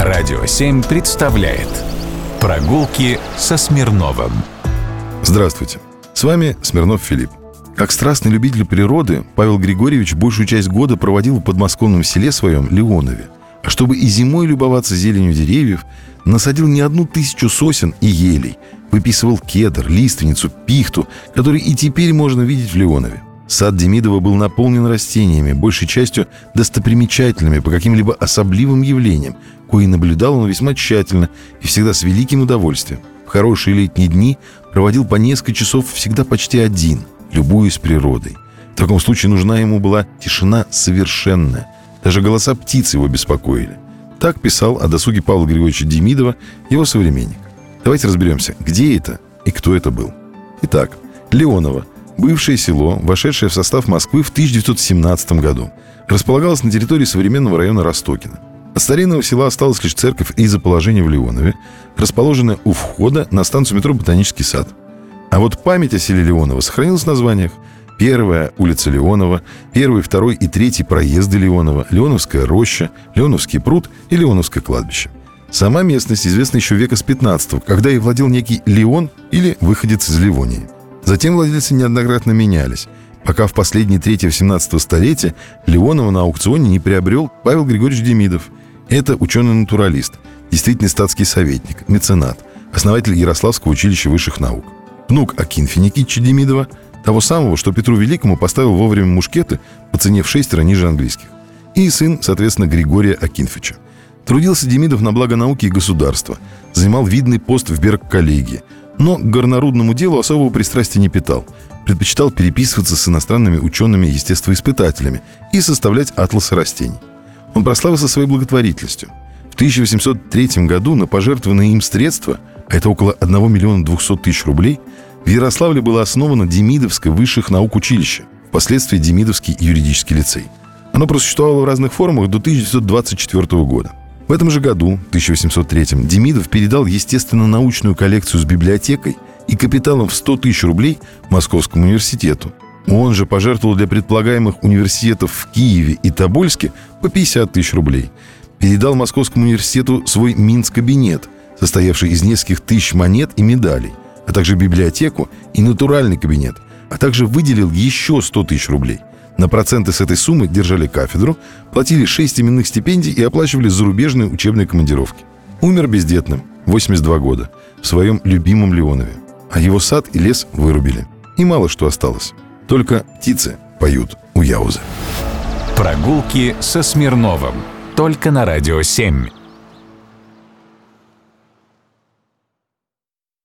Радио 7 представляет Прогулки со Смирновым Здравствуйте, с вами Смирнов Филипп. Как страстный любитель природы, Павел Григорьевич большую часть года проводил в подмосковном селе своем Леонове. А чтобы и зимой любоваться зеленью деревьев, насадил не одну тысячу сосен и елей, выписывал кедр, лиственницу, пихту, которые и теперь можно видеть в Леонове. Сад Демидова был наполнен растениями, большей частью достопримечательными по каким-либо особливым явлениям, кои наблюдал он весьма тщательно и всегда с великим удовольствием. В хорошие летние дни проводил по несколько часов всегда почти один, любуясь природой. В таком случае нужна ему была тишина совершенная. Даже голоса птиц его беспокоили. Так писал о досуге Павла Григорьевича Демидова его современник. Давайте разберемся, где это и кто это был. Итак, Леонова – Бывшее село, вошедшее в состав Москвы в 1917 году, располагалось на территории современного района Ростокина. От старинного села осталась лишь церковь из-за положения в Леонове, расположенная у входа на станцию метро «Ботанический сад». А вот память о селе Леонова сохранилась в названиях Первая улица Леонова, первый, второй и третий проезды Леонова, Леоновская роща, Леоновский пруд и Леоновское кладбище. Сама местность известна еще века с 15 когда и владел некий Леон или выходец из Ливонии. Затем владельцы неоднократно менялись, пока в последние трети 18 столетия Леонова на аукционе не приобрел Павел Григорьевич Демидов. Это ученый-натуралист, действительный статский советник, меценат, основатель Ярославского училища высших наук. Внук Акинфи Никитича Демидова, того самого, что Петру Великому поставил вовремя мушкеты по цене в шестеро ниже английских. И сын, соответственно, Григория Акинфича. Трудился Демидов на благо науки и государства, занимал видный пост в Берг-коллегии – но к горнорудному делу особого пристрастия не питал. Предпочитал переписываться с иностранными учеными-естествоиспытателями и составлять атласы растений. Он прославился своей благотворительностью. В 1803 году на пожертвованные им средства, а это около 1 миллиона 200 тысяч рублей, в Ярославле было основано Демидовское высших наук училище, впоследствии Демидовский юридический лицей. Оно просуществовало в разных формах до 1924 года – в этом же году, 1803 Демидов передал естественно-научную коллекцию с библиотекой и капиталом в 100 тысяч рублей Московскому университету. Он же пожертвовал для предполагаемых университетов в Киеве и Тобольске по 50 тысяч рублей. Передал Московскому университету свой Минск-кабинет, состоявший из нескольких тысяч монет и медалей, а также библиотеку и натуральный кабинет, а также выделил еще 100 тысяч рублей – на проценты с этой суммы держали кафедру, платили 6 именных стипендий и оплачивали зарубежные учебные командировки. Умер бездетным, 82 года, в своем любимом Леонове. А его сад и лес вырубили. И мало что осталось. Только птицы поют у Яузы. Прогулки со Смирновым. Только на «Радио 7».